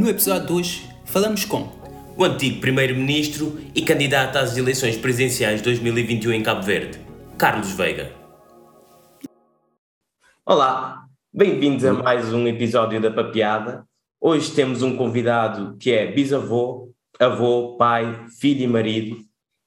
No episódio de hoje, falamos com o antigo primeiro-ministro e candidato às eleições presidenciais 2021 em Cabo Verde, Carlos Veiga. Olá, bem-vindos a mais um episódio da Papeada. Hoje temos um convidado que é bisavô, avô, pai, filho e marido.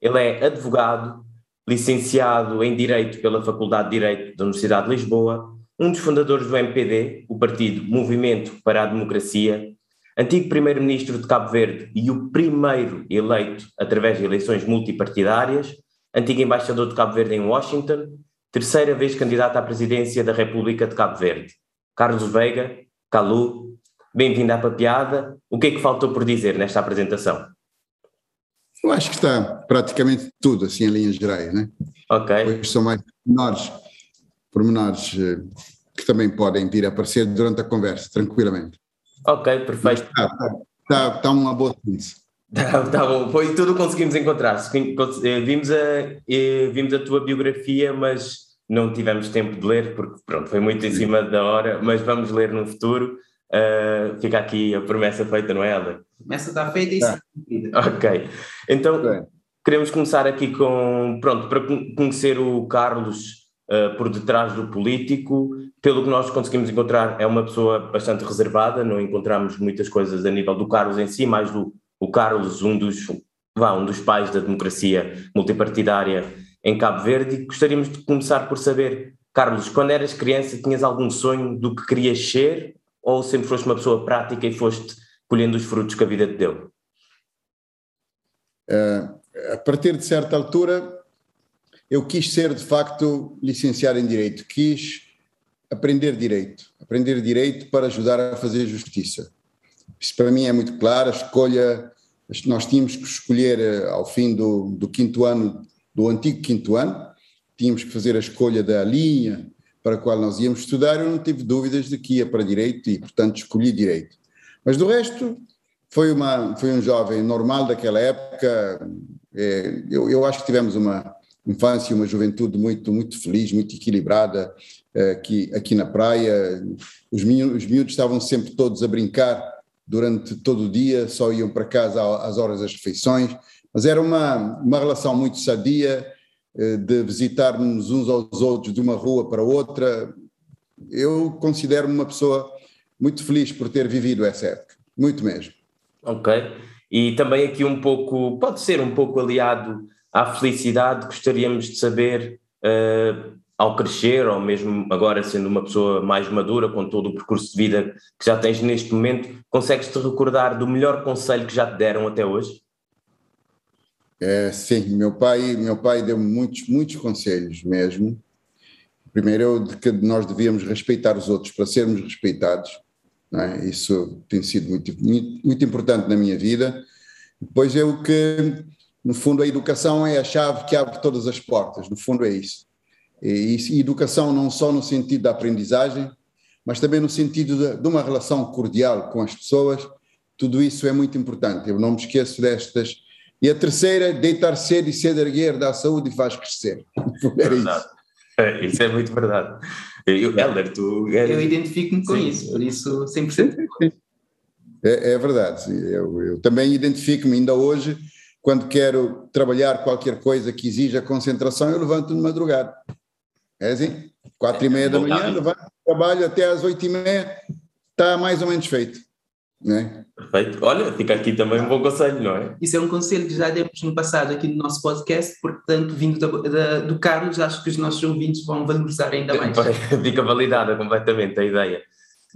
Ele é advogado, licenciado em Direito pela Faculdade de Direito da Universidade de Lisboa, um dos fundadores do MPD, o partido Movimento para a Democracia, antigo primeiro-ministro de Cabo Verde e o primeiro eleito através de eleições multipartidárias, antigo embaixador de Cabo Verde em Washington, terceira vez candidato à presidência da República de Cabo Verde. Carlos Veiga, Calu, bem-vindo à Papeada. O que é que faltou por dizer nesta apresentação? Eu acho que está praticamente tudo, assim, em linhas gerais, né? Ok. Depois são mais pormenores, pormenores eh, que também podem vir a aparecer durante a conversa, tranquilamente. Ok, perfeito. Está, está, está, está uma boa síntese. Tá, tá bom, foi tudo conseguimos encontrar. Eh, vimos a, eh, vimos a tua biografia, mas não tivemos tempo de ler, porque pronto, foi muito em cima da hora, mas vamos ler no futuro. Uh, fica aqui a promessa feita, não é, Helder? A promessa está feita e tá. Ok. Então, queremos começar aqui com, pronto, para conhecer o Carlos uh, por detrás do político. Pelo que nós conseguimos encontrar, é uma pessoa bastante reservada, não encontramos muitas coisas a nível do Carlos em si, mais do o Carlos, um dos, vá, um dos pais da democracia multipartidária em Cabo Verde. E gostaríamos de começar por saber, Carlos, quando eras criança, tinhas algum sonho do que querias ser ou sempre foste uma pessoa prática e foste colhendo os frutos que a vida te deu? Uh, a partir de certa altura, eu quis ser de facto licenciado em Direito, quis aprender Direito, aprender Direito para ajudar a fazer justiça. Isso para mim é muito claro, a escolha, nós tínhamos que escolher eh, ao fim do, do quinto ano, do antigo quinto ano, tínhamos que fazer a escolha da linha, para a qual nós íamos estudar, eu não tive dúvidas de que ia para Direito e, portanto, escolhi Direito. Mas do resto, foi, uma, foi um jovem normal daquela época. É, eu, eu acho que tivemos uma infância uma juventude muito, muito feliz, muito equilibrada é, aqui, aqui na praia. Os miúdos, os miúdos estavam sempre todos a brincar durante todo o dia, só iam para casa às horas das refeições, mas era uma, uma relação muito sadia, eh, de visitarmos uns aos outros de uma rua para outra. Eu considero-me uma pessoa muito feliz por ter vivido essa época, muito mesmo. Ok. E também aqui um pouco, pode ser um pouco aliado à felicidade, gostaríamos de saber, uh, ao crescer, ou mesmo agora sendo uma pessoa mais madura, com todo o percurso de vida que já tens neste momento, consegues-te recordar do melhor conselho que já te deram até hoje? É, sim, meu pai, meu pai deu muitos, muitos conselhos mesmo. Primeiro, de que nós devíamos respeitar os outros para sermos respeitados. É? Isso tem sido muito, muito, muito importante na minha vida. Depois é o que, no fundo, a educação é a chave que abre todas as portas. No fundo, é isso. E, e educação não só no sentido da aprendizagem, mas também no sentido de, de uma relação cordial com as pessoas. Tudo isso é muito importante. Eu não me esqueço destas e a terceira, deitar cedo e cedo erguer, dá saúde e faz crescer. Era isso. É, isso é muito verdade. Eu, Helder, tu. Eu identifico-me com Sim. isso, por isso 100%. É, é verdade. Eu, eu também identifico-me ainda hoje, quando quero trabalhar qualquer coisa que exija concentração, eu levanto de madrugada. É assim? Quatro e meia da manhã, levanto, trabalho até às oito e meia, está mais ou menos feito. Né? Perfeito. Olha, fica aqui também um bom conselho, não é? Isso é um conselho que já demos no passado aqui no nosso podcast, portanto, vindo da, da, do Carlos, acho que os nossos ouvintes vão valorizar ainda mais. Fica validada completamente a ideia.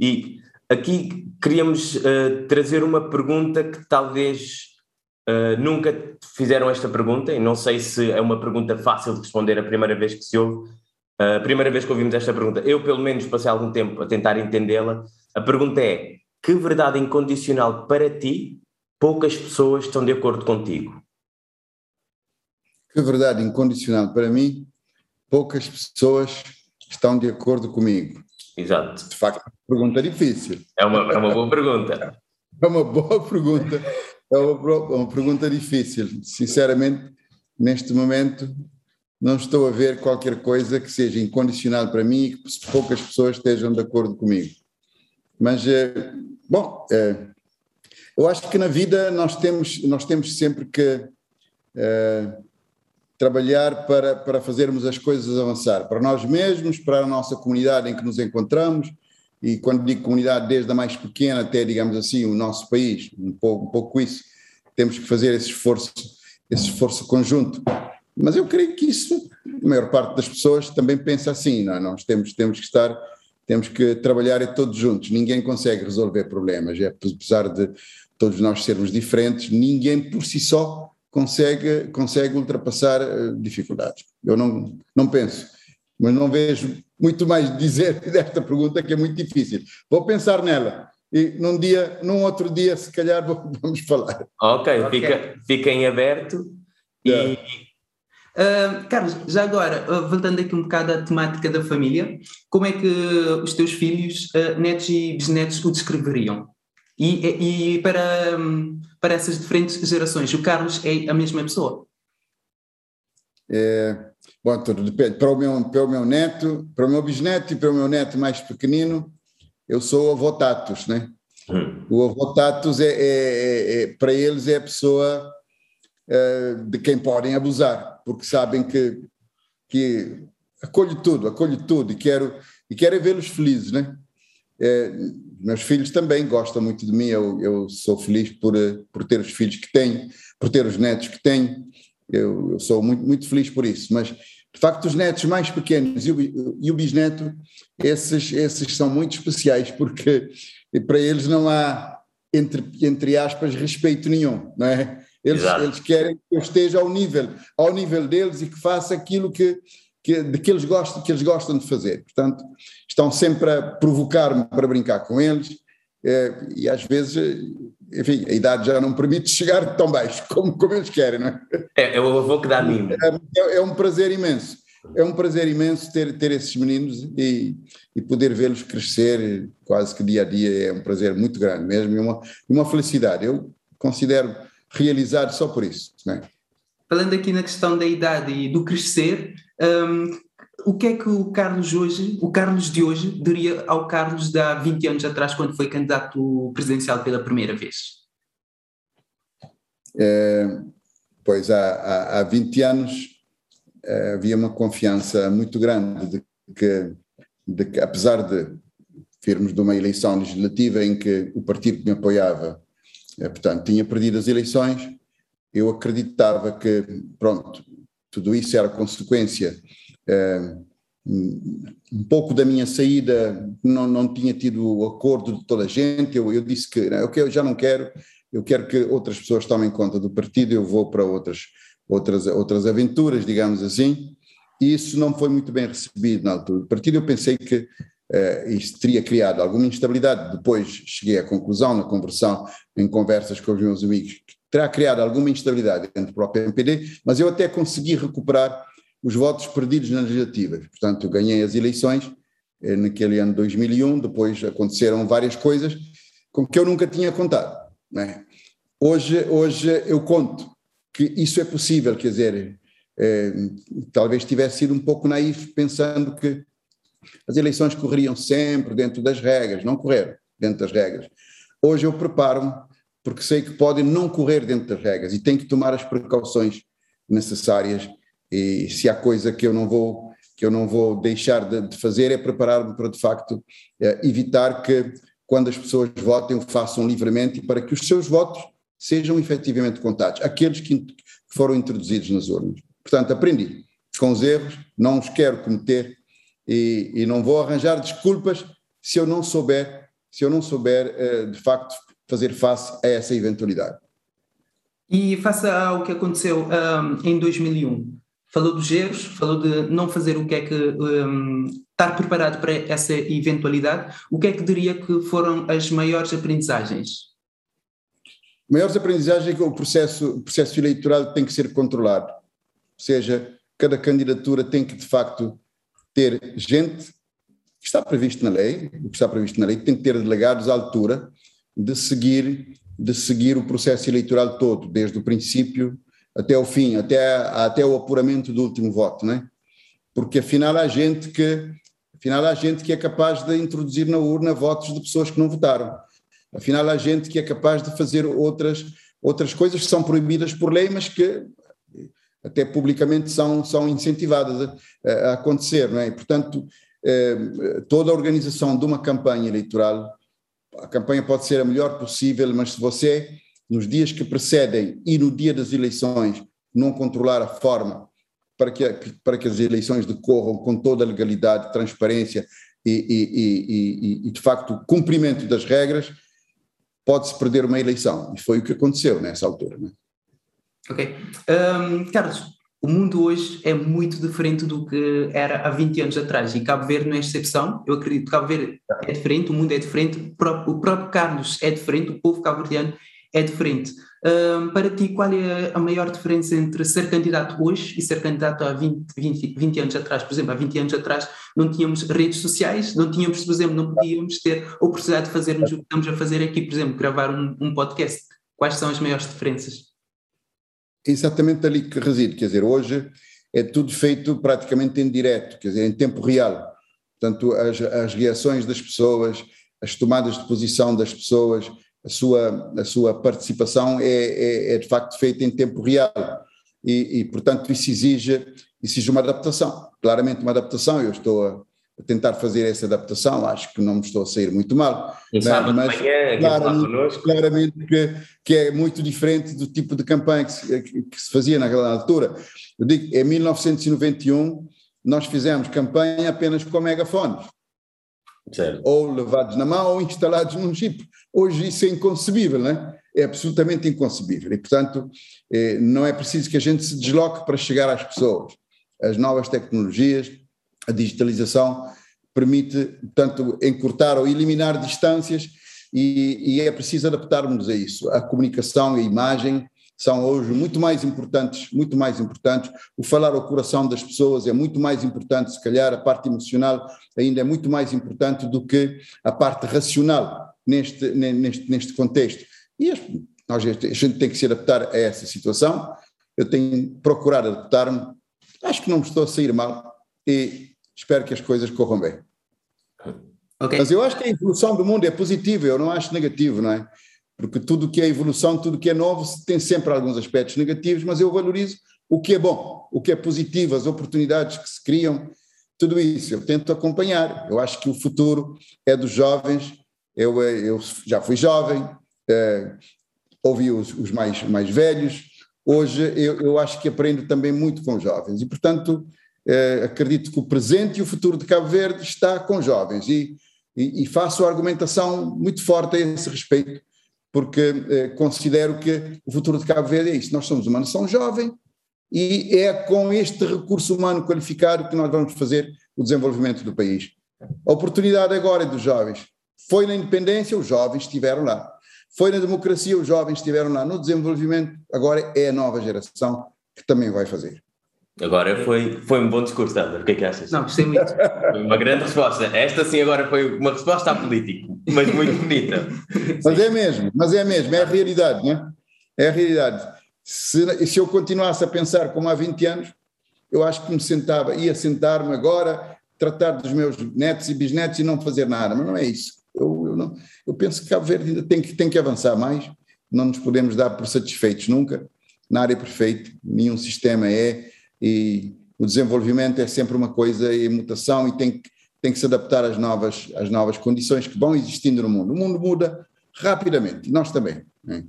E aqui queríamos uh, trazer uma pergunta que talvez uh, nunca fizeram esta pergunta, e não sei se é uma pergunta fácil de responder a primeira vez que se ouve. Uh, a primeira vez que ouvimos esta pergunta, eu pelo menos passei algum tempo a tentar entendê-la. A pergunta é: que verdade incondicional para ti poucas pessoas estão de acordo contigo? Que verdade incondicional para mim poucas pessoas estão de acordo comigo. Exato. De facto, é pergunta difícil. É uma, é uma boa pergunta. é uma boa pergunta. É uma, uma pergunta difícil. Sinceramente, neste momento, não estou a ver qualquer coisa que seja incondicional para mim e que poucas pessoas estejam de acordo comigo. Mas, eh, bom, é, Eu acho que na vida nós temos, nós temos sempre que uh, trabalhar para, para fazermos as coisas avançar, para nós mesmos, para a nossa comunidade em que nos encontramos, e quando digo comunidade, desde a mais pequena até, digamos assim, o nosso país, um pouco, um pouco isso, temos que fazer esse esforço, esse esforço conjunto. Mas eu creio que isso, a maior parte das pessoas também pensa assim, não é? Nós temos, temos que estar, temos que trabalhar todos juntos, ninguém consegue resolver problemas, é, apesar de todos nós sermos diferentes, ninguém por si só consegue, consegue ultrapassar eh, dificuldades. Eu não, não penso, mas não vejo muito mais dizer desta pergunta que é muito difícil. Vou pensar nela e num dia, num outro dia, se calhar vamos falar. Ok, okay. Fica, fica em aberto e... Uh, Carlos, já agora, uh, voltando aqui um bocado à temática da família, como é que os teus filhos, uh, netos e bisnetos o descreveriam? E, e para, para essas diferentes gerações, o Carlos é a mesma pessoa? É, depende. Para o, meu, para o meu neto, para o meu bisneto e para o meu neto mais pequenino, eu sou o avô Tatus, né? Hum. O avô Tatus, é, é, é, é, para eles, é a pessoa é, de quem podem abusar, porque sabem que, que acolho tudo, acolho tudo e quero, e quero vê-los felizes, né? É, meus filhos também gostam muito de mim, eu, eu sou feliz por, por ter os filhos que tenho, por ter os netos que tenho, eu, eu sou muito, muito feliz por isso, mas de facto os netos mais pequenos e o, e o bisneto, esses, esses são muito especiais porque para eles não há, entre, entre aspas, respeito nenhum, não é? Eles, eles querem que eu esteja ao nível, ao nível deles e que faça aquilo que, que, de que eles gostam, que eles gostam de fazer. Portanto, estão sempre a provocar-me para brincar com eles, e às vezes, enfim, a idade já não permite chegar tão baixo como, como eles querem, não é? É, é o avô que dá mimo. É, é, um prazer imenso. É um prazer imenso ter, ter esses meninos e, e poder vê-los crescer quase que dia a dia é um prazer muito grande mesmo e uma, uma felicidade. Eu considero realizado só por isso. Não é? Falando aqui na questão da idade e do crescer, um, o que é que o Carlos hoje, o Carlos de hoje, diria ao Carlos de há 20 anos atrás, quando foi candidato presidencial pela primeira vez? É, pois há, há, há 20 anos é, havia uma confiança muito grande de que, de que, apesar de virmos de uma eleição legislativa em que o partido que me apoiava, é, portanto, tinha perdido as eleições, eu acreditava que, pronto, tudo isso era consequência eh, um pouco da minha saída não, não tinha tido o acordo de toda a gente, eu, eu disse que não, eu já não quero, eu quero que outras pessoas tomem conta do partido, eu vou para outras, outras, outras aventuras, digamos assim, e isso não foi muito bem recebido na altura do partido, eu pensei que uh, isso teria criado alguma instabilidade, depois cheguei à conclusão, na conversão, em conversas com os meus amigos, que terá criado alguma instabilidade dentro do próprio MPD, mas eu até consegui recuperar os votos perdidos nas legislativas. Portanto, eu ganhei as eleições eh, naquele ano 2001, depois aconteceram várias coisas com que eu nunca tinha contado. É? Hoje, hoje eu conto que isso é possível, quer dizer, eh, talvez tivesse sido um pouco naif pensando que as eleições correriam sempre dentro das regras, não correram dentro das regras. Hoje eu preparo-me porque sei que podem não correr dentro das regras e tenho que tomar as precauções necessárias e se há coisa que eu não vou que eu não vou deixar de, de fazer é preparar-me para de facto eh, evitar que quando as pessoas votem o façam livremente e para que os seus votos sejam efetivamente contados, aqueles que, foram introduzidos nas urnas. Portanto, aprendi com os erros, não os quero cometer e, e não vou arranjar desculpas se eu não souber, se eu não souber eh, de facto fazer face a essa eventualidade. E face ao que aconteceu um, em 2001, falou dos erros, falou de não fazer o que é que. Um, estar preparado para essa eventualidade. O que é que diria que foram as maiores aprendizagens? Maiores aprendizagens é que o processo, o processo eleitoral tem que ser controlado. Ou seja, cada candidatura tem que, de facto, ter gente que está previsto na lei, o que está previsto na lei, tem que ter delegados à altura de seguir, de seguir o processo eleitoral todo, desde o princípio até o fim, até, até o apuramento do último voto, né? Porque afinal há gente que afinal há gente que é capaz de introduzir na urna votos de pessoas que não votaram. Afinal, há gente que é capaz de fazer outras, outras coisas que são proibidas por lei, mas que até publicamente são, são incentivadas a, a acontecer. Não é? E, portanto, eh, toda a organização de uma campanha eleitoral, a campanha pode ser a melhor possível, mas se você, nos dias que precedem e no dia das eleições, não controlar a forma para que, para que as eleições decorram com toda a legalidade, transparência e, e, e, e de facto, cumprimento das regras, pode-se perder uma eleição. E foi o que aconteceu nessa altura. Né? Ok. Um, Carlos, o mundo hoje é muito diferente do que era há 20 anos atrás e Cabo Verde não é exceção. Eu acredito que Cabo Verde é diferente, o mundo é diferente, o próprio, o próprio Carlos é diferente, o povo cabo-verdiano é diferente. Um, para ti, qual é a maior diferença entre ser candidato hoje e ser candidato há 20, 20, 20 anos atrás? Por exemplo, há 20 anos atrás não tínhamos redes sociais, não tínhamos, por exemplo, não podíamos ter a oportunidade de fazermos o que estamos a fazer aqui, por exemplo, gravar um, um podcast. Quais são as maiores diferenças? exatamente ali que reside, quer dizer, hoje é tudo feito praticamente em direto, quer dizer, em tempo real. Portanto, as, as reações das pessoas, as tomadas de posição das pessoas, a sua, a sua participação é, é, é de facto feita em tempo real. E, e, portanto, isso exige, exige uma adaptação, claramente uma adaptação. Eu estou a, a tentar fazer essa adaptação, acho que não me estou a sair muito mal. Sábado mas, de manhã, claramente, claramente que, que, é muito diferente do tipo de campanha que se, que se fazia naquela altura. Eu digo, em 1991 nós fizemos campanha apenas com megafones. Certo. Ou levados na mão ou instalados num chip. Hoje isso é inconcebível, não é? É absolutamente inconcebível. E, portanto, eh, não é preciso que a gente se desloque para chegar às pessoas. As novas tecnologias, a digitalização permite, tanto encurtar ou eliminar distâncias e, e, é preciso adaptarmos a isso. A comunicação e a imagem são hoje muito mais importantes, muito mais importantes. O falar ao coração das pessoas é muito mais importante, se calhar a parte emocional ainda é muito mais importante do que a parte racional neste, neste, neste contexto. E nós, a gente tem que se adaptar a essa situação. Eu tenho procurado adaptar-me. Acho que não me estou a sair mal e espero que as coisas corram bem. Okay. Mas eu acho que a evolução do mundo é positiva, eu não acho negativo, não é? Porque tudo que é evolução, tudo que é novo, tem sempre alguns aspectos negativos, mas eu valorizo o que é bom, o que é positivo, as oportunidades que se criam, tudo isso. Eu tento acompanhar. Eu acho que o futuro é dos jovens. Eu, eu já fui jovem, é, ouvi os, os, mais, mais velhos. Hoje eu, eu acho que aprendo também muito com jovens e, portanto, eh, acredito que o presente e o futuro de Cabo Verde está com jovens e, e, e faço argumentação muito forte a esse respeito, porque eh, considero que o futuro de Cabo Verde é isso. Nós somos uma nação jovem e é com este recurso humano qualificado que nós vamos fazer o desenvolvimento do país. A oportunidade agora é dos jovens. Foi na independência, os jovens estiveram lá. Foi na democracia, os jovens estiveram lá. No desenvolvimento, agora é a nova geração que também vai fazer. Agora foi, foi um bom discurso, Helder. O que é que achas? Não, gostei muito. Foi uma grande resposta. Esta sim agora foi uma resposta a político, mas muito bonita. Mas é mesmo, mas é mesmo, é a realidade, não é? É a realidade. Se, se eu continuasse a pensar como há 20 anos, eu acho que me sentava, ia sentar-me agora, tratar dos meus netos e bisnetos e não fazer nada, mas não é isso. Não, eu penso que Cabo Verde ainda tem que, tem que avançar mais, não nos podemos dar por satisfeitos nunca, nada é perfeito, nenhum sistema é, e o desenvolvimento é sempre uma coisa em mutação e tem que, tem que se adaptar às novas, às novas condições que vão existindo no mundo. O mundo muda rapidamente, e nós também. Né?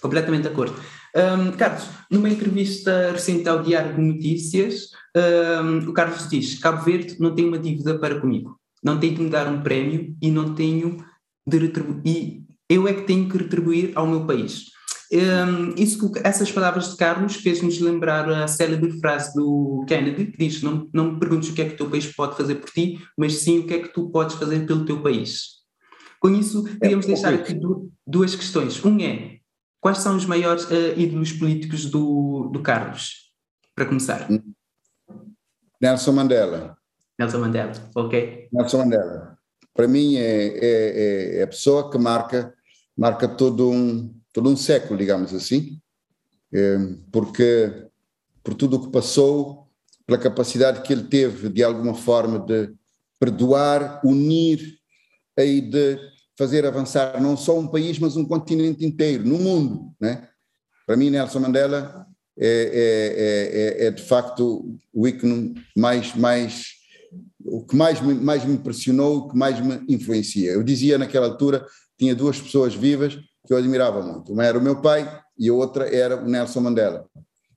Completamente de acordo. Um, Carlos, numa entrevista recente ao Diário de Notícias, um, o Carlos diz: Cabo Verde não tem uma dívida para comigo, não tem de me dar um prémio e não tenho de retribuir, e eu é que tenho que retribuir ao meu país. Um, isso, essas palavras de Carlos fez-nos lembrar a célebre frase do Kennedy, que diz: não, não me perguntes o que é que o teu país pode fazer por ti, mas sim o que é que tu podes fazer pelo teu país. Com isso, queríamos é, deixar aqui duas questões. Um é: quais são os maiores uh, ídolos políticos do, do Carlos? Para começar. Nelson Mandela. Nelson Mandela, ok. Nelson Mandela. Para mim é, é, é a pessoa que marca, marca todo um, todo um século, digamos assim, eh, porque por tudo o que passou, pela capacidade que ele teve de alguma forma de perdoar, unir e de fazer avançar não só um país, mas um continente inteiro, no mundo. Né? Para mim, Nelson Mandela é, é, é, é de facto o ícone mais, mais, o que mais me, mais me impressionou, o que mais me influencia. Eu dizia naquela altura, tinha duas pessoas vivas que eu admirava muito. Uma era o meu pai e a outra era o Nelson Mandela.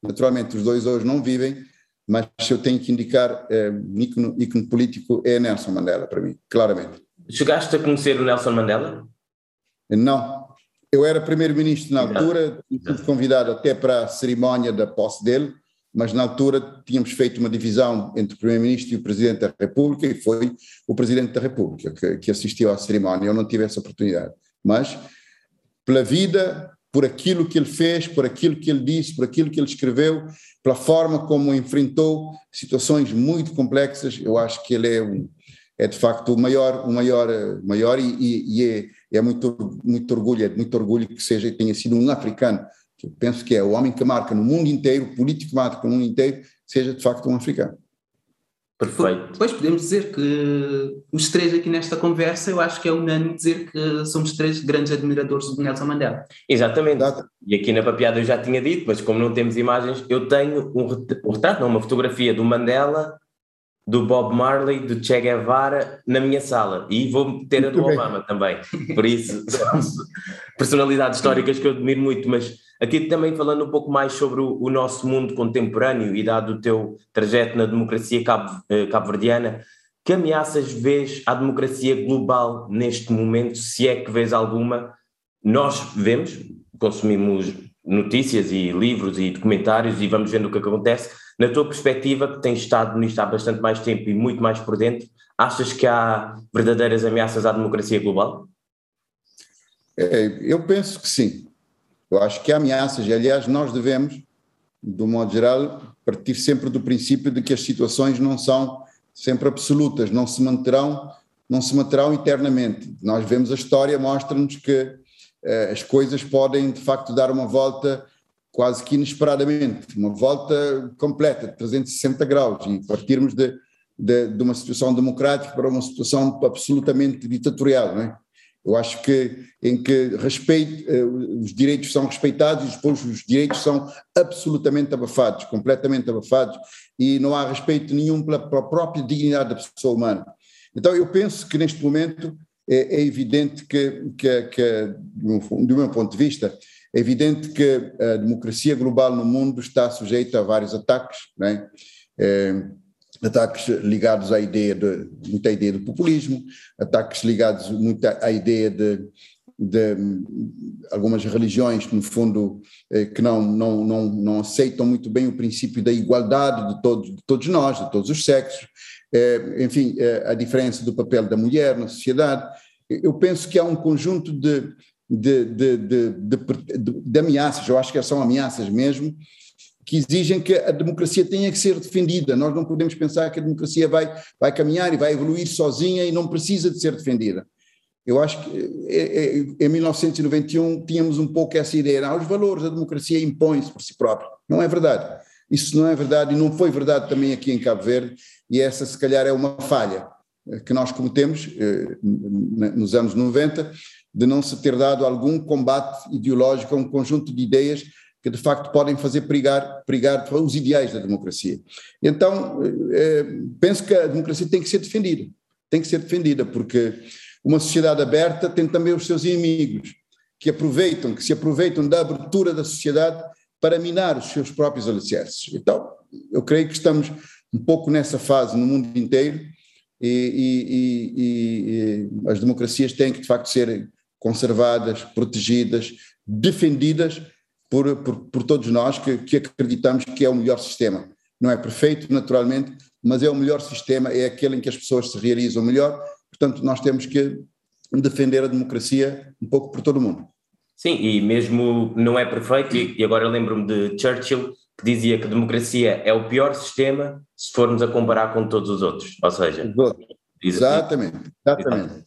Naturalmente, os dois hoje não vivem, mas se eu tenho que indicar é, ícone, ícone político é Nelson Mandela para mim, claramente. Chegaste a conhecer o Nelson Mandela? Não. Eu era primeiro-ministro na altura, fui convidado até para a cerimónia da posse dele, mas na altura tínhamos feito uma divisão entre o primeiro-ministro e o presidente da República e foi o presidente da República que, que assistiu à cerimónia. Eu não tive essa oportunidade. Mas, pela vida, por aquilo que ele fez, por aquilo que ele disse, por aquilo que ele escreveu, pela forma como enfrentou situações muito complexas, eu acho que ele é um, é de facto o maior, o maior, maior e, e, é, é, muito, muito orgulho, é muito orgulho que seja tenha sido um africano, que eu penso que é o homem que marca no mundo inteiro, o político que marca no mundo inteiro, seja de facto um africano. Perfeito. Pois podemos dizer que os três aqui nesta conversa, eu acho que é unânime dizer que somos três grandes admiradores do Nelson Mandela. Exatamente. E aqui na papiada eu já tinha dito, mas como não temos imagens, eu tenho um retrato, não, uma fotografia do Mandela do Bob Marley, do Che Guevara na minha sala e vou ter a do Obama também. Por isso, são personalidades históricas que eu admiro muito, mas aqui também falando um pouco mais sobre o, o nosso mundo contemporâneo e dado o teu trajeto na democracia eh, cabo-verdiana, que ameaças vês à democracia global neste momento, se é que vês alguma? Nós vemos, consumimos notícias e livros e documentários e vamos vendo o que acontece, na tua perspectiva, que tens estado nisto há bastante mais tempo e muito mais por dentro, achas que há verdadeiras ameaças à democracia global? É, eu penso que sim. Eu acho que há ameaças, e aliás, nós devemos, do modo geral, partir sempre do princípio de que as situações não são sempre absolutas, não se manterão, não se manterão eternamente. Nós vemos a história, mostra-nos que eh, as coisas podem de facto dar uma volta quase que inesperadamente, uma volta completa, de 360 graus, e partirmos de, de, de, uma situação democrática para uma situação absolutamente ditatorial, não é? Eu acho que em que respeito, eh, os direitos são respeitados e depois os direitos são absolutamente abafados, completamente abafados, e não há respeito nenhum pela, pela própria dignidade da pessoa humana. Então eu penso que neste momento é, é evidente que, que, que, do meu ponto de vista, é evidente que a democracia global no mundo está sujeita a vários ataques, é? É, ataques ligados à ideia de muita ideia do populismo, ataques ligados muito à ideia de, de algumas religiões no fundo eh, que não, não, não, não aceitam muito bem o princípio da igualdade de todos, de todos nós, de todos os sexos, eh, enfim, eh, a diferença do papel da mulher na sociedade. Eu penso que há um conjunto de, de, de, de, de, ameaças, eu acho que são ameaças mesmo, que exigem que a democracia tenha que ser defendida. Nós não podemos pensar que a democracia vai, vai caminhar e vai evoluir sozinha e não precisa de ser defendida. Eu acho que é, é, em 1991 tínhamos um pouco essa ideia, não, os valores da democracia impõem-se por si próprio. Não é verdade. Isso não é verdade e não foi verdade também aqui em Cabo Verde, e essa se calhar é uma falha que nós cometemos eh, nos anos 90, de não se ter dado algum combate ideológico a um conjunto de ideias que de facto podem fazer perigar, os ideais da democracia. Então, eh, penso que a democracia tem que ser defendida, tem que ser defendida, porque uma sociedade aberta tem também os seus inimigos, que aproveitam, que se aproveitam da abertura da sociedade para minar os seus próprios alicerces. Então, eu creio que estamos um pouco nessa fase no mundo inteiro e, e, e, e as democracias têm que, de facto, ser conservadas, protegidas, defendidas por, por, por todos nós que, que, acreditamos que é o melhor sistema. Não é perfeito, naturalmente, mas é o melhor sistema, é aquele em que as pessoas se realizam melhor. Portanto, nós temos que defender a democracia um pouco por todo o mundo. Sim, e mesmo não é perfeito, e agora lembro-me de Churchill, que dizia que a democracia é o pior sistema se formos a comparar com todos os outros. Ou seja, exatamente, exatamente.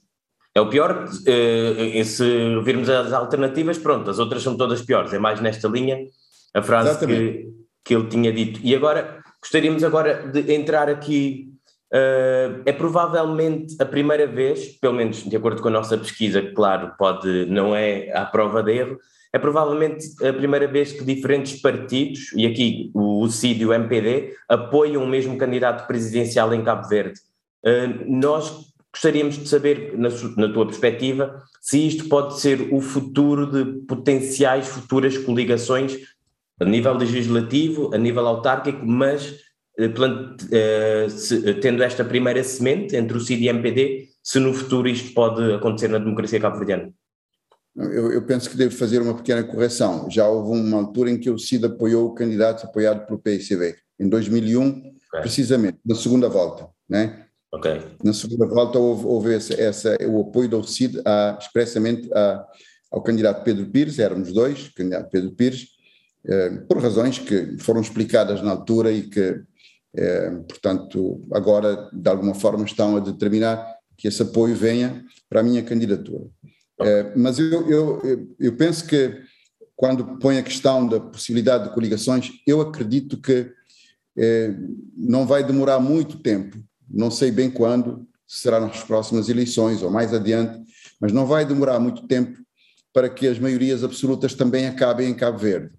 É o pior, uh, se virmos as alternativas, pronto, as outras são todas piores. É mais nesta linha a frase que, que ele tinha dito. E agora, gostaríamos agora de entrar aqui Uh, é provavelmente a primeira vez, pelo menos de acordo com a nossa pesquisa, que claro, pode, não é à prova de erro, é provavelmente a primeira vez que diferentes partidos, e aqui o CID e o MPD, apoiam o mesmo candidato presidencial em Cabo Verde. Nós gostaríamos de saber, na, na, tua perspectiva, se isto pode ser o futuro de potenciais futuras coligações a nível legislativo, a nível autárquico, mas uh, uh, se, tendo esta primeira semente entre o CID e o MPD, se no futuro isto pode acontecer na democracia cabo-verdiana. Eu, eu, penso que devo fazer uma pequena correção. Já houve uma altura em que o CID apoiou o candidato apoiado pelo PICB, em 2001, okay. precisamente, na segunda volta. Né? Okay. Na segunda volta houve, houve essa, essa, o apoio do CID a, expressamente a, ao candidato Pedro Pires, éramos dois, candidato Pedro Pires, eh, por razões que foram explicadas na altura e que, eh, portanto, agora de alguma forma estão a determinar que esse apoio venha para a minha candidatura. É, mas eu, eu, eu penso que, quando põe a questão da possibilidade de coligações, eu acredito que é, não vai demorar muito tempo, não sei bem quando, será nas próximas eleições ou mais adiante, mas não vai demorar muito tempo para que as maiorias absolutas também acabem em Cabo Verde.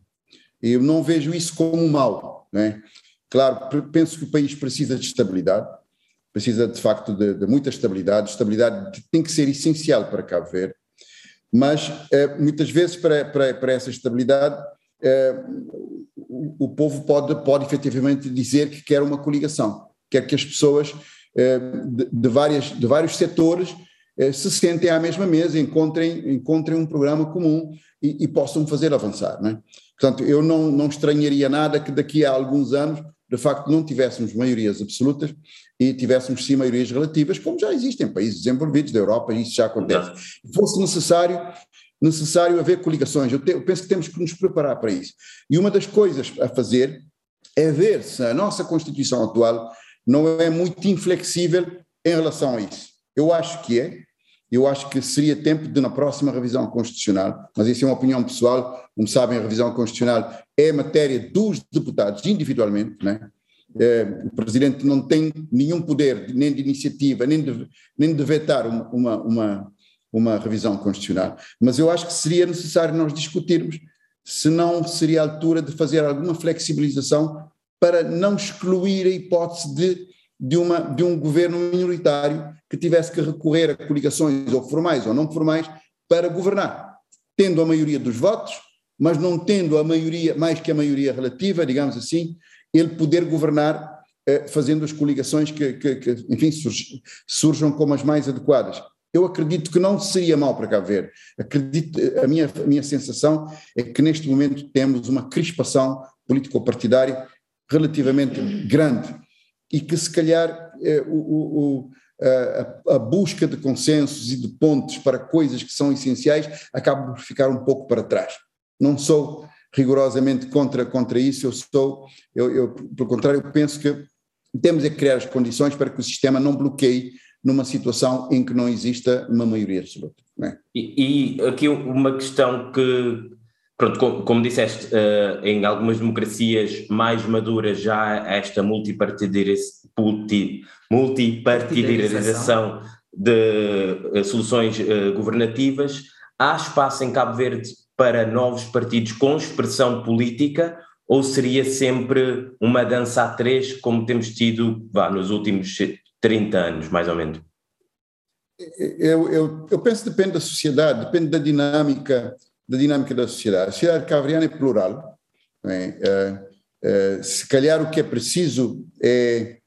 E eu não vejo isso como mal. Né? Claro, penso que o país precisa de estabilidade, precisa de facto de, de muita estabilidade, estabilidade tem que ser essencial para Cabo Verde, mas eh, muitas vezes para, para, para essa estabilidade eh, o, o, povo pode, pode efetivamente dizer que quer uma coligação, quer que as pessoas eh, de, de, várias, de vários setores se sentem à mesma mesa, encontrem, encontrem um programa comum e, e possam fazer avançar. Não é? Portanto, eu não, não estranharia nada que daqui a alguns anos de facto não tivéssemos maiorias absolutas e tivéssemos sim maiorias relativas, como já existem em países desenvolvidos da Europa, isso já acontece. Fosse necessário necessário haver coligações, eu, te, eu penso que temos que nos preparar para isso. E uma das coisas a fazer é ver se a nossa Constituição atual não é muito inflexível em relação a isso. Eu acho que é, eu acho que seria tempo de, na próxima revisão constitucional, mas isso é uma opinião pessoal, como sabem, a revisão constitucional é matéria dos deputados individualmente, né? É, o presidente não tem nenhum poder, nem de iniciativa, nem de, nem de vetar uma, uma, uma, uma revisão constitucional. Mas eu acho que seria necessário nós discutirmos se não seria a altura de fazer alguma flexibilização para não excluir a hipótese de, de, uma, de um governo minoritário que tivesse que recorrer a coligações ou formais ou não formais para governar, tendo a maioria dos votos, mas não tendo a maioria, mais que a maioria relativa, digamos assim, ele poder governar eh, fazendo as coligações que, que, que enfim, surjam como as mais adequadas. Eu acredito que não seria mal para cá ver. Acredito, a minha, a minha sensação é que neste momento temos uma crispação político-partidária relativamente grande e que se calhar eh, o, o, a, a, busca de consensos e de pontos para coisas que são essenciais acaba por ficar um pouco para trás. Não sou rigorosamente contra, contra isso, eu sou, eu, eu, pelo contrário, eu penso que temos é que criar as condições para que o sistema não bloqueie numa situação em que não exista uma maioria absoluta. É? E, e, aqui uma questão que, pronto, como, disseste, uh, em algumas democracias mais maduras já há esta multipartidarização, multipartidarização de uh, soluções uh, governativas, há espaço em Cabo Verde para novos partidos com expressão política ou seria sempre uma dança a três, como temos tido vá, nos últimos 30 anos, mais ou menos? Eu, eu, eu penso que depende da sociedade, depende da dinâmica da dinâmica da sociedade. A sociedade cavriana é plural. É? É, é, se calhar o que é preciso é,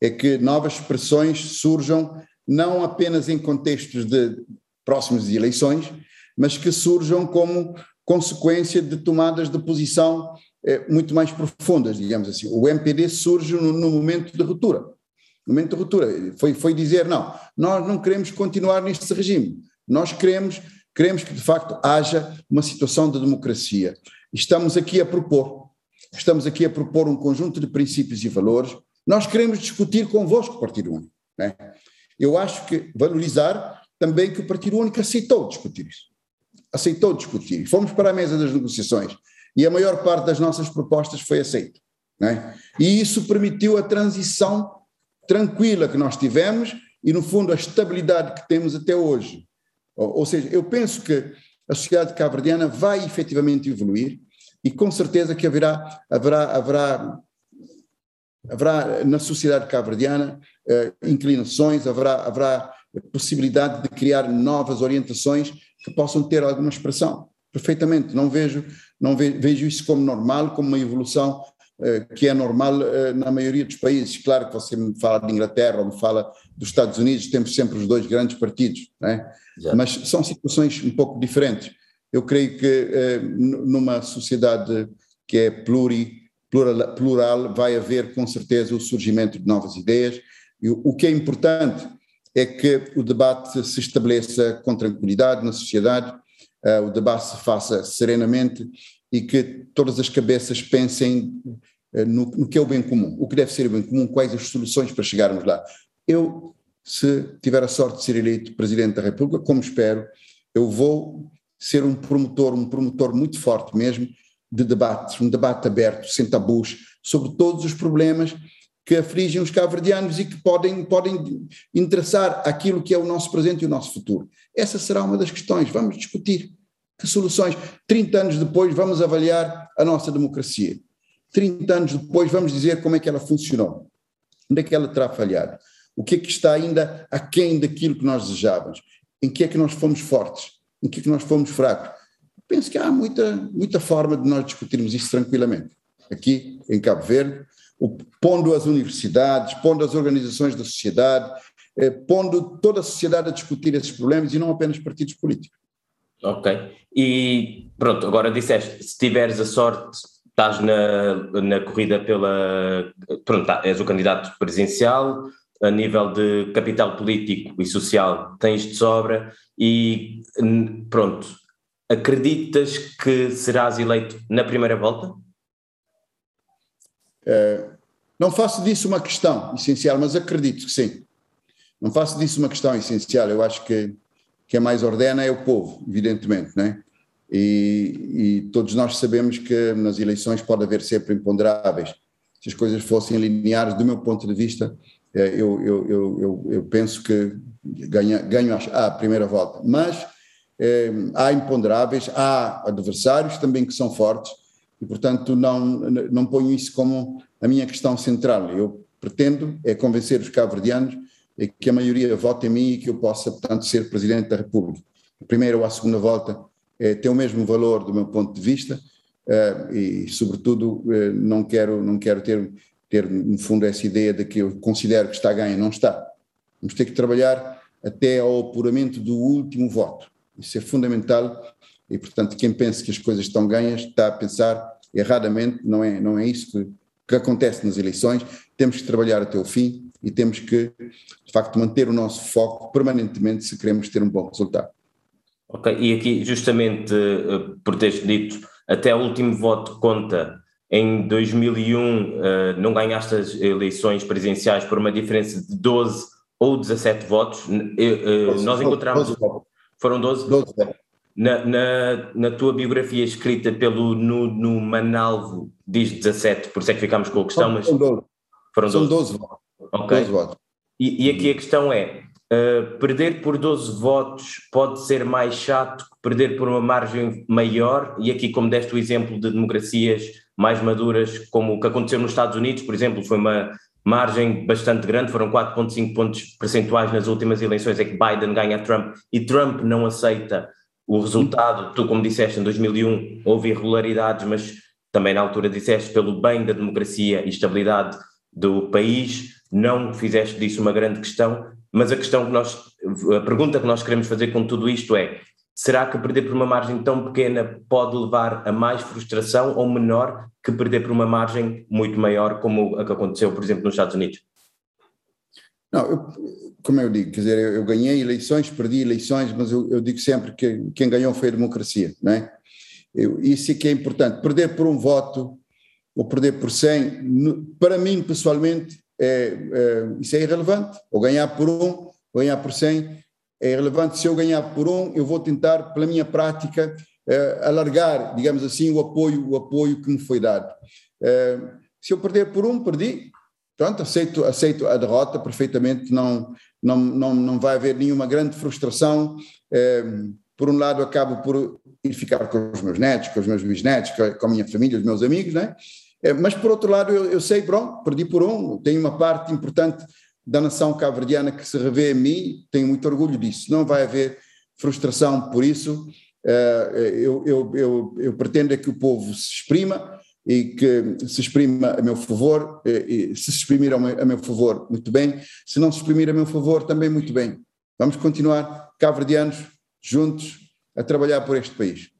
é que novas expressões surjam não apenas em contextos de próximos eleições, mas que surjam como consequência de tomadas de posição eh, muito mais profundas, digamos assim. O MPD surge no, no, momento de ruptura. No momento de ruptura. Foi, foi dizer, não, nós não queremos continuar neste regime. Nós queremos, queremos que, de facto, haja uma situação de democracia. Estamos aqui a propor, estamos aqui a propor um conjunto de princípios e valores. Nós queremos discutir convosco, Partido Único. Né? Eu acho que valorizar também que o Partido Único aceitou discutir isso aceitou discutir. Fomos para a mesa das negociações e a maior parte das nossas propostas foi aceita. É? E isso permitiu a transição, tranquila que nós tivemos e, no fundo, a estabilidade que temos até hoje. Ou, ou seja, eu penso que a sociedade cabo-verdiana vai efetivamente evoluir e com certeza que haverá, haverá, haverá, haverá na sociedade cabo-verdiana eh, inclinações, haverá, haverá possibilidade de criar novas orientações que possam ter alguma expressão. Perfeitamente, não vejo, não vejo, vejo isso como normal, como uma evolução que é normal eh, na maioria dos países. Claro que você me fala de Inglaterra ou me fala dos Estados Unidos, temos sempre os dois grandes partidos, né? mas são situações um pouco diferentes. Eu creio que eh, numa sociedade que é pluri, plural, plural, vai haver com certeza o surgimento de novas ideias. E o que é importante é que o debate se estabeleça com tranquilidade na sociedade, o debate se faça serenamente e que todas as cabeças pensem eh, no, no, que é o bem comum, o que deve ser o bem comum, quais as soluções para chegarmos lá. Eu, se tiver a sorte de ser eleito Presidente da República, como espero, eu vou ser um promotor, um promotor muito forte mesmo, de debates, um debate aberto, sem tabus, sobre todos os problemas que afligem os cabo-verdianos e que podem, podem interessar aquilo que é o nosso presente e o nosso futuro. Essa será uma das questões, vamos discutir que soluções. 30 anos depois vamos avaliar a nossa democracia. 30 anos depois, vamos dizer como é que ela funcionou, onde é que ela terá falhado, o que é que está ainda aquém daquilo que nós desejávamos, em que é que nós fomos fortes, em que é que nós fomos fracos. Penso que há muita, muita forma de nós discutirmos isso tranquilamente. Aqui, em Cabo Verde, pondo as universidades, pondo as organizações da sociedade, eh, pondo toda a sociedade a discutir esses problemas e não apenas partidos políticos. Ok. E pronto, agora disseste, se tiveres a sorte estás na, na corrida pela. Pronto, tá, és o candidato presidencial, a nível de capital político e social tens de sobra e pronto. Acreditas que serás eleito na primeira volta? É, não faço disso uma questão essencial, mas acredito que sim. Não faço disso uma questão essencial. Eu acho que quem mais ordena é o povo, evidentemente, não é? E, e, todos nós sabemos que nas eleições pode haver sempre imponderáveis. Se as coisas fossem lineares, do meu ponto de vista, eh, eu, eu, eu, eu penso que ganha, ganho a, primeira volta. Mas eh, há imponderáveis, há adversários também que são fortes e, portanto, não, não ponho isso como a minha questão central. Eu pretendo é convencer os cabo-verdianos que a maioria vote em mim e que eu possa, portanto, ser Presidente da República. A primeira ou a segunda volta é, tem o mesmo valor do meu ponto de vista é, e, sobretudo, é, não quero, não quero ter, ter, no fundo, essa ideia de que eu considero que está ganho. Não está. Vamos ter que trabalhar até ao apuramento do último voto. Isso é fundamental e, portanto, quem pensa que as coisas estão ganhas está a pensar erradamente, não é, não é isso que, que acontece nas eleições. Temos que trabalhar até o fim e temos que, de facto, manter o nosso foco permanentemente se queremos ter um bom resultado. Ok, e aqui justamente uh, por teres dito, até o último voto conta, em 2001 uh, eh, não ganhaste as eleições presidenciais por uma diferença de 12 ou 17 votos, uh, nós encontramos... 12 foram 12? 12 na, na, na, tua biografia escrita pelo Nuno Manalvo diz 17, por isso é que ficámos com a questão, mas... São 12. Foram 12. São 12 votos. Ok. 12 votos. E, e aqui a questão é, Uh, perder por 12 votos pode ser mais chato que perder por uma margem maior, e aqui, como deste o exemplo de democracias mais maduras, como o que aconteceu nos Estados Unidos, por exemplo, foi uma margem bastante grande, foram 4,5 pontos percentuais nas últimas eleições, é que Biden ganha Trump e Trump não aceita o resultado. Tu, como disseste, em 2001 houve irregularidades, mas também na altura disseste pelo bem da democracia e estabilidade do país, não fizeste disso uma grande questão mas a questão que nós, a pergunta que nós queremos fazer com tudo isto é: será que perder por uma margem tão pequena pode levar a mais frustração ou menor que perder por uma margem muito maior, como a que aconteceu, por exemplo, nos Estados Unidos? Não, eu, como eu digo, quer dizer, eu, eu, ganhei eleições, perdi eleições, mas eu, eu, digo sempre que quem ganhou foi a democracia, não é? Eu, isso é que é importante. Perder por um voto ou perder por 100, para mim pessoalmente, é, é, isso é irrelevante. Ou ganhar por um, ganhar por cem, é irrelevante. Se eu ganhar por um, eu vou tentar, pela minha prática, é, alargar, digamos assim, o apoio, o apoio que me foi dado. É, se eu perder por um, perdi. pronto, aceito, aceito a derrota perfeitamente, não, não, não, não vai haver nenhuma grande frustração. É, por um lado, acabo por ir ficar com os meus netos, com os meus bisnetos, com a minha família, os meus amigos, né? É, mas por outro lado, eu, eu sei, pronto, perdi por um, tenho uma parte importante da nação cabo-verdiana que se revê em mim, tenho muito orgulho disso. Não vai haver frustração por isso. É, eu, eu, eu, eu pretendo é que o povo se exprima, e que se exprima a meu favor, se se exprimir a meu favor, muito bem, se não se exprimir a meu favor, também muito bem. Vamos continuar, cabo-verdianos, juntos, a trabalhar por este país.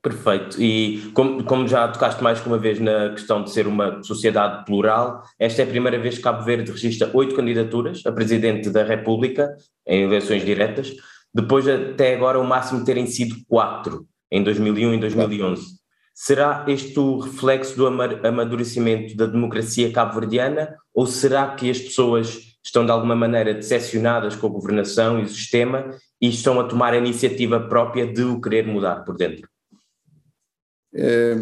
Perfeito. E como, como, já tocaste mais uma vez na questão de ser uma sociedade plural, esta é a primeira vez que Cabo Verde registra oito candidaturas a presidente da República em eleições diretas, depois até agora o máximo terem sido quatro, em 2001 e 2011. Será este o reflexo do amadurecimento da democracia cabo-verdiana ou será que as pessoas estão de alguma maneira decepcionadas com a governação e o sistema e estão a tomar a iniciativa própria de o querer mudar por dentro? É,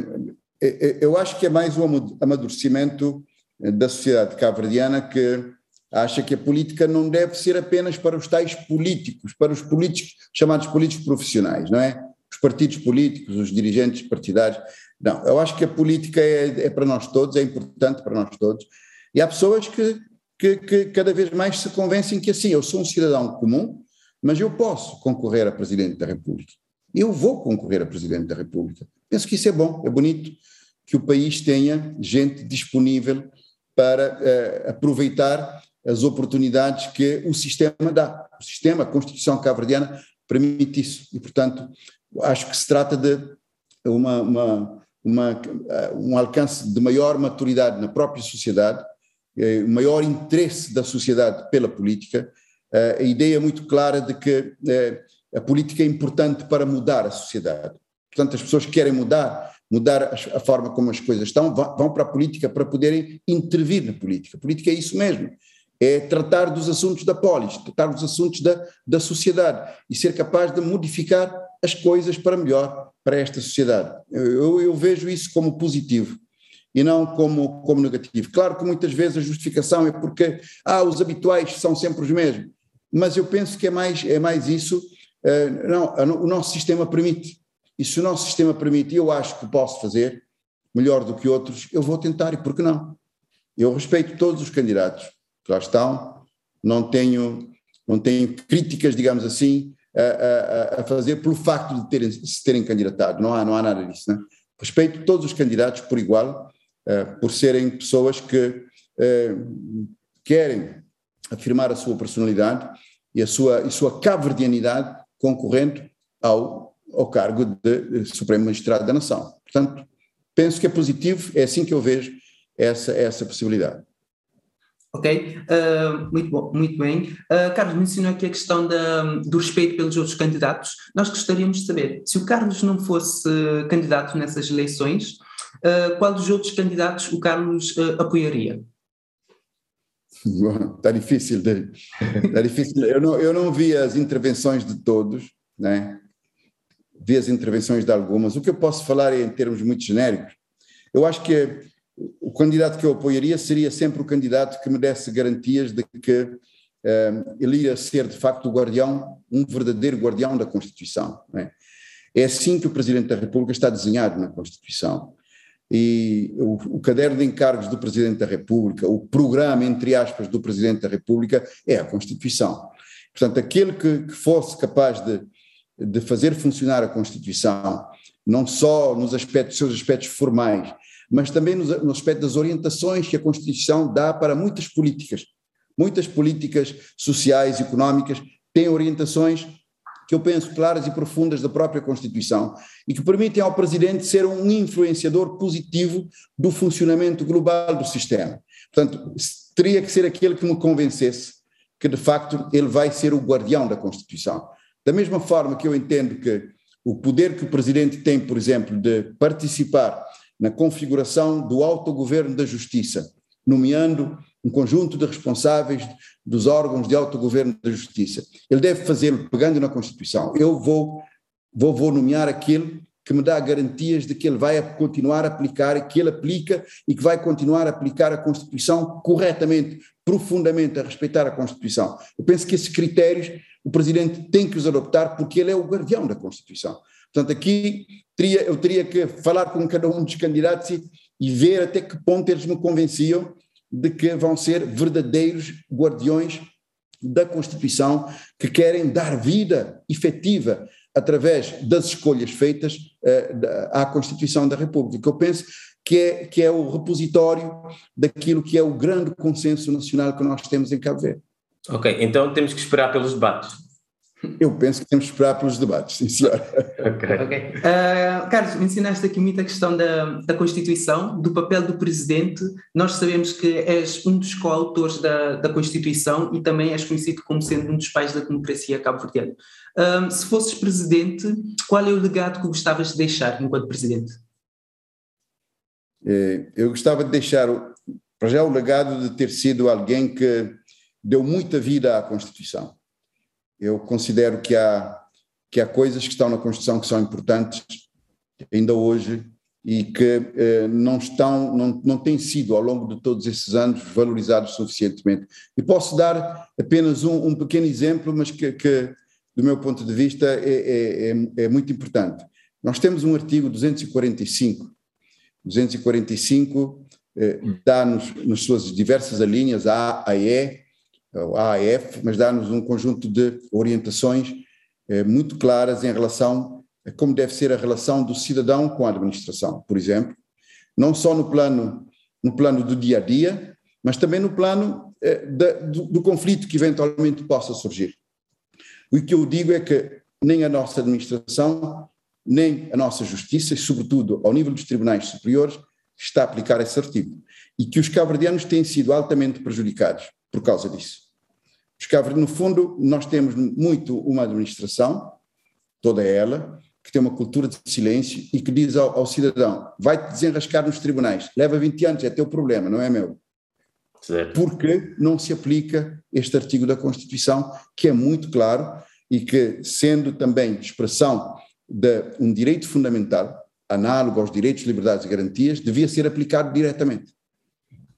é, eu acho que é mais um amadurecimento da sociedade cabo-verdiana que acha que a política não deve ser apenas para os tais políticos, para os políticos chamados políticos profissionais, não é? os partidos políticos, os dirigentes partidários. Não, eu acho que a política é, é para nós todos, é importante para nós todos. E há pessoas que, que, que, cada vez mais se convencem que assim, eu sou um cidadão comum, mas eu posso concorrer a Presidente da República. Eu vou concorrer a Presidente da República. Penso que isso é bom, é bonito que o país tenha gente disponível para uh, aproveitar as oportunidades que o sistema dá. O sistema, a Constituição cabo-verdiana permite isso. E, portanto, acho que se trata de uma, uma, uma, um alcance de maior maturidade na própria sociedade, eh, maior interesse da sociedade pela política, eh, a ideia muito clara de que eh, a política é importante para mudar a sociedade. Portanto, as pessoas que querem mudar, mudar a forma como as coisas estão, vão para a política para poderem intervir na política. A política é isso mesmo, é tratar dos assuntos da polis, tratar dos assuntos da, da sociedade e ser capaz de modificar as coisas para melhor para esta sociedade. Eu, eu vejo isso como positivo e não como, como negativo. Claro que muitas vezes a justificação é porque ah, os habituais são sempre os mesmos, mas eu penso que é mais, é mais isso. Uh, não, o nosso sistema permite. E se o nosso sistema permite, e eu acho que posso fazer melhor do que outros, eu vou tentar, e por que não? Eu respeito todos os candidatos que lá estão, não tenho, não tenho críticas, digamos assim, a, a, a fazer pelo facto de terem, se terem candidatado. Não há, não há nada disso. Né? Respeito todos os candidatos por igual, uh, por serem pessoas que uh, querem afirmar a sua personalidade e a sua, e sua caverdianidade concorrendo ao, ao cargo de, de Supremo Magistrado da Nação. Portanto, penso que é positivo, é assim que eu vejo essa, essa possibilidade. Ok? Uh, muito bom, muito bem. Uh, Carlos mencionou aqui a questão da, do respeito pelos outros candidatos. Nós gostaríamos de saber, se o Carlos não fosse candidato nessas eleições, uh, qual dos outros candidatos o Carlos apoiaria? Está difícil, de, está difícil. Eu não, eu não vi as intervenções de todos, né? vi as intervenções de algumas. O que eu posso falar é em termos muito genéricos. Eu acho que o candidato que eu apoiaria seria sempre o candidato que me desse garantias de que uh, ele ia ser de facto o guardião, um verdadeiro guardião da Constituição. É? é? assim que o Presidente da República está desenhado na Constituição. E o, o, caderno de encargos do Presidente da República, o programa, entre aspas, do Presidente da República é a Constituição. Portanto, aquele que, que fosse capaz de, de fazer funcionar a Constituição, não só nos aspectos, seus aspectos formais, mas também no, no aspecto das orientações que a Constituição dá para muitas políticas. Muitas políticas sociais económicas têm orientações que eu penso claras e profundas da própria Constituição e que permitem ao Presidente ser um influenciador positivo do funcionamento global do sistema. Portanto, teria que ser aquele que me convencesse que, de facto, ele vai ser o guardião da Constituição. Da mesma forma que eu entendo que o poder que o Presidente tem, por exemplo, de participar na configuração do autogoverno da justiça, nomeando um conjunto de responsáveis dos órgãos de autogoverno da justiça. Ele deve fazê-lo pegando na Constituição. Eu vou, vou, vou nomear aquele que me dá garantias de que ele vai continuar a aplicar, que ele aplica e que vai continuar a aplicar a Constituição corretamente, profundamente, a respeitar a Constituição. Eu penso que esses critérios o Presidente tem que os adoptar porque ele é o guardião da Constituição. Portanto, aqui teria, eu teria que falar com cada um dos candidatos e, e ver até que ponto eles me convenciam de que vão ser verdadeiros guardiões da Constituição, que querem dar vida efetiva através das escolhas feitas uh, à Constituição da República. Eu penso que é, que é o repositório daquilo que é o grande consenso nacional que nós temos em Cabo Verde. Ok, então temos que esperar pelos debates. Eu penso que temos que esperar pelos debates, sim senhor. ok. okay. Uh, Carlos, mencionaste aqui muito a questão da, da Constituição, do papel do Presidente. Nós sabemos que és um dos coautores da, da Constituição e também és conhecido como sendo um dos pais da democracia cabo-verdiana. Uh, se fosses Presidente, qual é o legado que gostavas de deixar enquanto Presidente? É, eu gostava de deixar, para já, o legado de ter sido alguém que deu muita vida à Constituição eu considero que há, que há coisas que estão na Constituição que são importantes ainda hoje e que eh, não estão, não, não têm sido ao longo de todos esses anos valorizados suficientemente. E posso dar apenas um, um pequeno exemplo, mas que, que, do meu ponto de vista é, é, é, é muito importante. Nós temos um artigo 245, 245 eh, dá-nos nas suas diversas alíneas, A, A, E, o AAF, mas dá-nos um conjunto de orientações eh, muito claras em relação a como deve ser a relação do cidadão com a administração, por exemplo, não só no plano, no plano do dia a dia, mas também no plano eh, da, do, do conflito que eventualmente possa surgir. O que eu digo é que nem a nossa administração, nem a nossa justiça, e sobretudo ao nível dos tribunais superiores, está a aplicar esse artigo. E que os cabo-verdianos têm sido altamente prejudicados por causa disso. Os no fundo, nós temos muito uma administração, toda ela, que tem uma cultura de silêncio e que diz ao, ao cidadão: vai-te desenrascar nos tribunais, leva 20 anos, é teu problema, não é meu. Certo. Porque não se aplica este artigo da Constituição, que é muito claro e que, sendo também expressão de um direito fundamental, análogo aos direitos, liberdades e garantias, devia ser aplicado diretamente.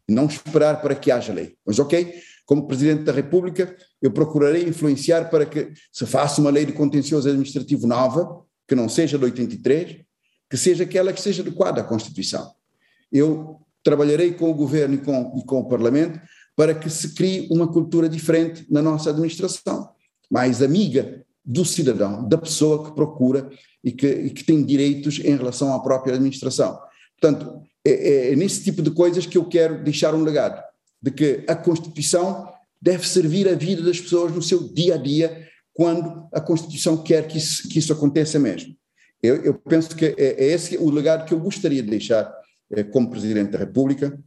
Não esperar para que haja lei. Mas, ok, como Presidente da República, eu procurarei influenciar para que se faça uma lei de contencioso administrativo nova, que não seja de 83, que seja aquela que seja adequada à Constituição. Eu trabalharei com o Governo e com, e com o Parlamento para que se crie uma cultura diferente na nossa administração, mais amiga do cidadão, da pessoa que procura e que, e que tem direitos em relação à própria administração. Portanto, é, é, nesse tipo de coisas que eu quero deixar um legado de que a Constituição deve servir a vida das pessoas no seu dia a dia, quando a Constituição quer que isso, que isso aconteça mesmo. Eu, eu penso que é, é, esse o legado que eu gostaria de deixar é, como Presidente da República,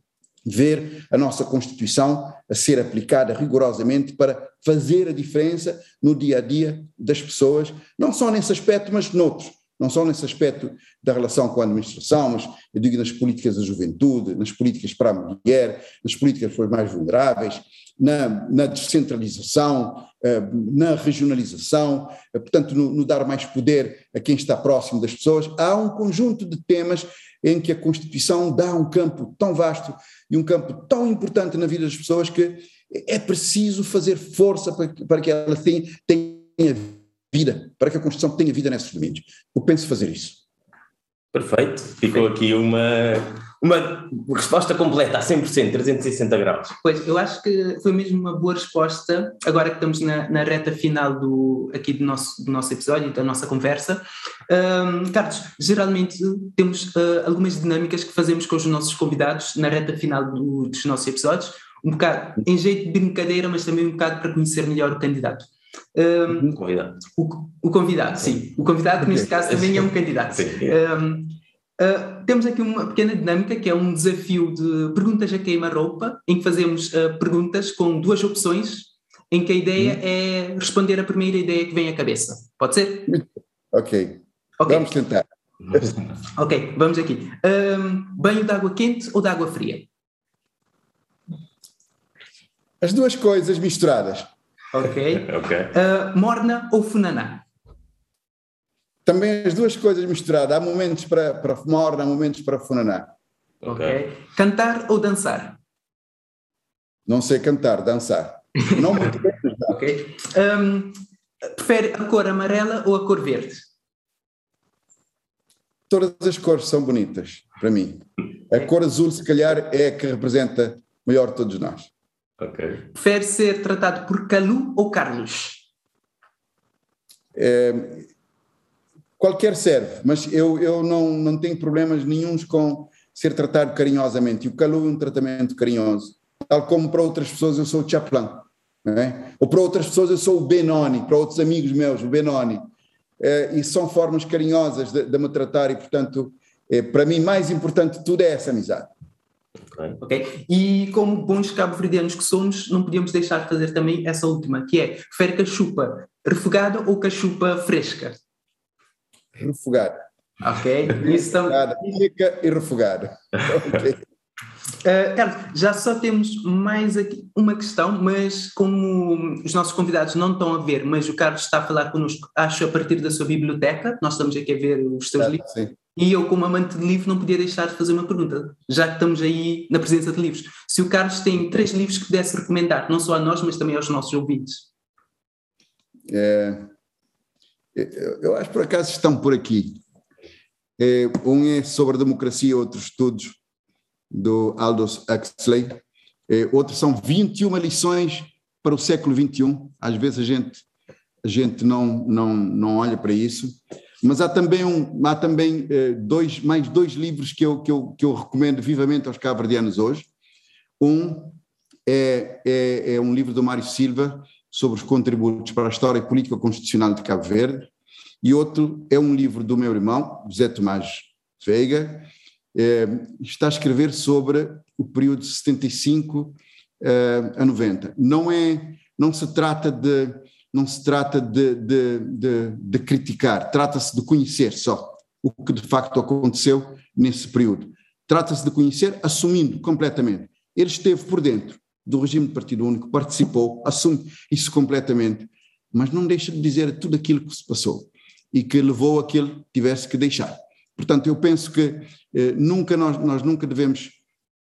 ver a nossa Constituição a ser aplicada rigorosamente para fazer a diferença no dia a dia das pessoas, não só nesse aspecto, mas noutros não só nesse aspecto da relação com a administração, mas eu digo nas políticas da juventude, nas políticas para a mulher, nas políticas para os mais vulneráveis, na, na descentralização, eh, na regionalização, eh, portanto, no, no dar mais poder a quem está próximo das pessoas. Há um conjunto de temas em que a Constituição dá um campo tão vasto e um campo tão importante na vida das pessoas que é preciso fazer força para, para que ela tenha, tenha vida, para que a Constituição tenha vida nesses domínios. Eu penso fazer isso. Perfeito. Ficou aqui uma, uma resposta completa, a 100%, 360 graus. Pois, eu acho que foi mesmo uma boa resposta, agora que estamos na, na reta final do, aqui do nosso, do nosso episódio, da nossa conversa. Um, Carlos, geralmente temos uh, algumas dinâmicas que fazemos com os nossos convidados na reta final do, dos nossos episódios, um bocado em jeito de brincadeira, mas também um bocado para conhecer melhor o candidato. Um, o convidado. O, o, convidado, sim. O convidado, que neste caso também é um candidato. Sim. Um, uh, temos aqui uma pequena dinâmica que é um desafio de perguntas a queima-roupa, em que fazemos uh, perguntas com duas opções, em que a ideia hum. é responder a primeira ideia que vem à cabeça. Pode ser? Ok. okay. Vamos tentar. ok, vamos aqui. Um, banho de água quente ou de água fria? As duas coisas misturadas. Ok. okay. Uh, morna ou funaná? Também as duas coisas misturadas. Há momentos para, para morna, há momentos para funaná. Ok. Cantar ou dançar? Não sei cantar, dançar. Não muito bem. Ok. Um, prefere a cor amarela ou a cor verde? Todas as cores são bonitas, para mim. A cor azul, se calhar, é a que representa melhor de todos nós. Ok. Prefere ser tratado por Calu ou Carlos? É, qualquer serve, mas eu, eu não, não tenho problemas nenhums com ser tratado carinhosamente. E o Calu é um tratamento carinhoso. Tal como para outras pessoas eu sou o Chaplin. não é? Ou para outras pessoas eu sou o Benoni, para outros amigos meus, o Benoni. É, e são formas carinhosas de, de me tratar e, portanto, é, para mim, mais importante de tudo é essa amizade. Ok. Ok? E como bons cabo-verdianos que somos, não podíamos deixar de fazer também essa última, que é, prefere cachupa refogada ou cachupa fresca? Refogar. Ok? Isso. Refogada, Seca e refogada. Ok. Uh, Carlos, já só temos mais aqui uma questão, mas como os nossos convidados não estão a ver, mas o Carlos está a falar connosco, acho, a partir da sua biblioteca, nós estamos aqui a ver os seus livros, Sim. E eu, como amante de livro, não podia deixar de fazer uma pergunta, já que estamos aí na presença de livros. Se o Carlos tem três livros que pudesse recomendar, não só a nós, mas também aos nossos ouvintes. É, eu acho que por acaso estão por aqui. É, um é sobre a democracia, outros estudos do Aldous Huxley. É, outros são 21 lições para o século XXI. Às vezes a gente, a gente não, não, não olha para isso. Mas há também, um, há também eh, dois, mais dois livros que eu, que, eu, que eu recomendo vivamente aos cabo-verdianos hoje. Um é, é, é um livro do Mário Silva sobre os contributos para a história política constitucional de Cabo Verde, e outro é um livro do meu irmão, José Tomás Veiga, eh, está a escrever sobre o período de 75 eh, a 90. Não é, não se trata de, não se trata de, de, de, de criticar, trata-se de conhecer só o que de facto aconteceu nesse período. Trata-se de conhecer assumindo completamente. Ele esteve por dentro do regime de partido único, participou, assume isso completamente, mas não deixa de dizer tudo aquilo que se passou e que levou a que ele tivesse que deixar. Portanto, eu penso que eh, nunca nós, nós nunca devemos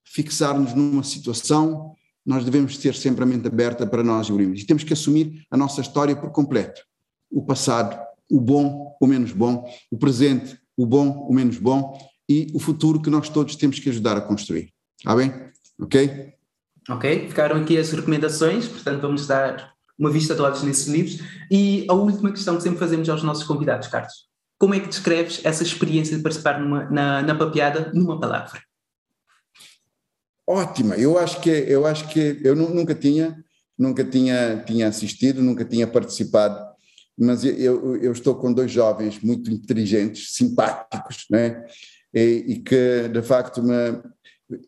fixar-nos numa situação, nós devemos ter sempre a mente aberta para nós evoluirmos e temos que assumir a nossa história por completo. O passado, o bom, o menos bom, o presente, o bom, o menos bom e o futuro que nós todos temos que ajudar a construir. Está bem? Ok? Ok? Ficaram aqui as recomendações, portanto vamos dar uma vista de olhos nesses livros. E a última questão que sempre fazemos aos nossos convidados, Carlos. Como é que descreves essa experiência de participar numa- na, na papeada numa palavra? Ótima, eu acho que eu acho que eu nu- nunca tinha nunca tinha tinha assistido, nunca tinha participado, mas eu- eu, estou com dois jovens muito inteligentes, simpáticos, né? E, e que de facto me,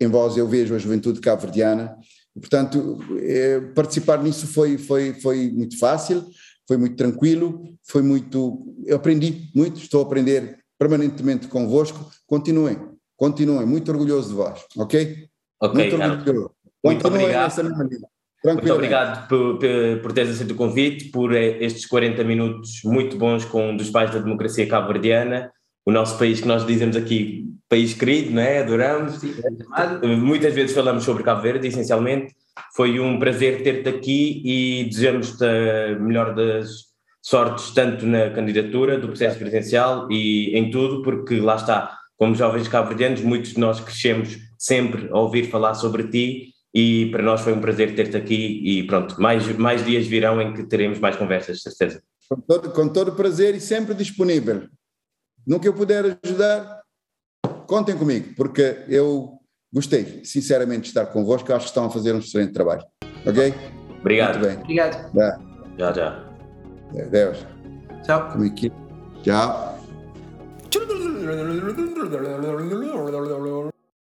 em voz eu vejo a juventude cabo-verdiana. Portanto, eh, participar nisso foi foi foi muito fácil, foi muito tranquilo, foi muito eu aprendi muito, estou a aprender permanentemente convosco. Continuem, continuem, muito orgulhoso de vós, ok? Ok, Muito Carlos. orgulhoso. Muito obrigado. Muito obrigado por, por, por teres aceito o convite, por eh, estes 40 minutos muito bons com um dos pais da democracia cabo-verdiana, o nosso país que nós dizemos aqui, país querido, não é? Adoramos. Chamado. Muitas vezes falamos sobre Cabo Verde, essencialmente. Foi um prazer ter-te aqui e desejamos-te a melhor das sortes, tanto na candidatura do processo presidencial e em tudo, porque lá está, como jovens cabo-verdianos, muitos de nós crescemos sempre a ouvir falar sobre ti e para nós foi um prazer ter-te aqui e pronto, mais, mais dias virão em que teremos mais conversas, certeza. Com todo, com todo prazer e sempre disponível. No que eu puder ajudar, contem comigo, porque eu gostei, sinceramente, de estar convosco. Acho que estão a fazer um excelente trabalho. Ok? Obrigado. Muito bem. Obrigado. Dá. Já, já. Deus. Tchau. Como é que- Tchau.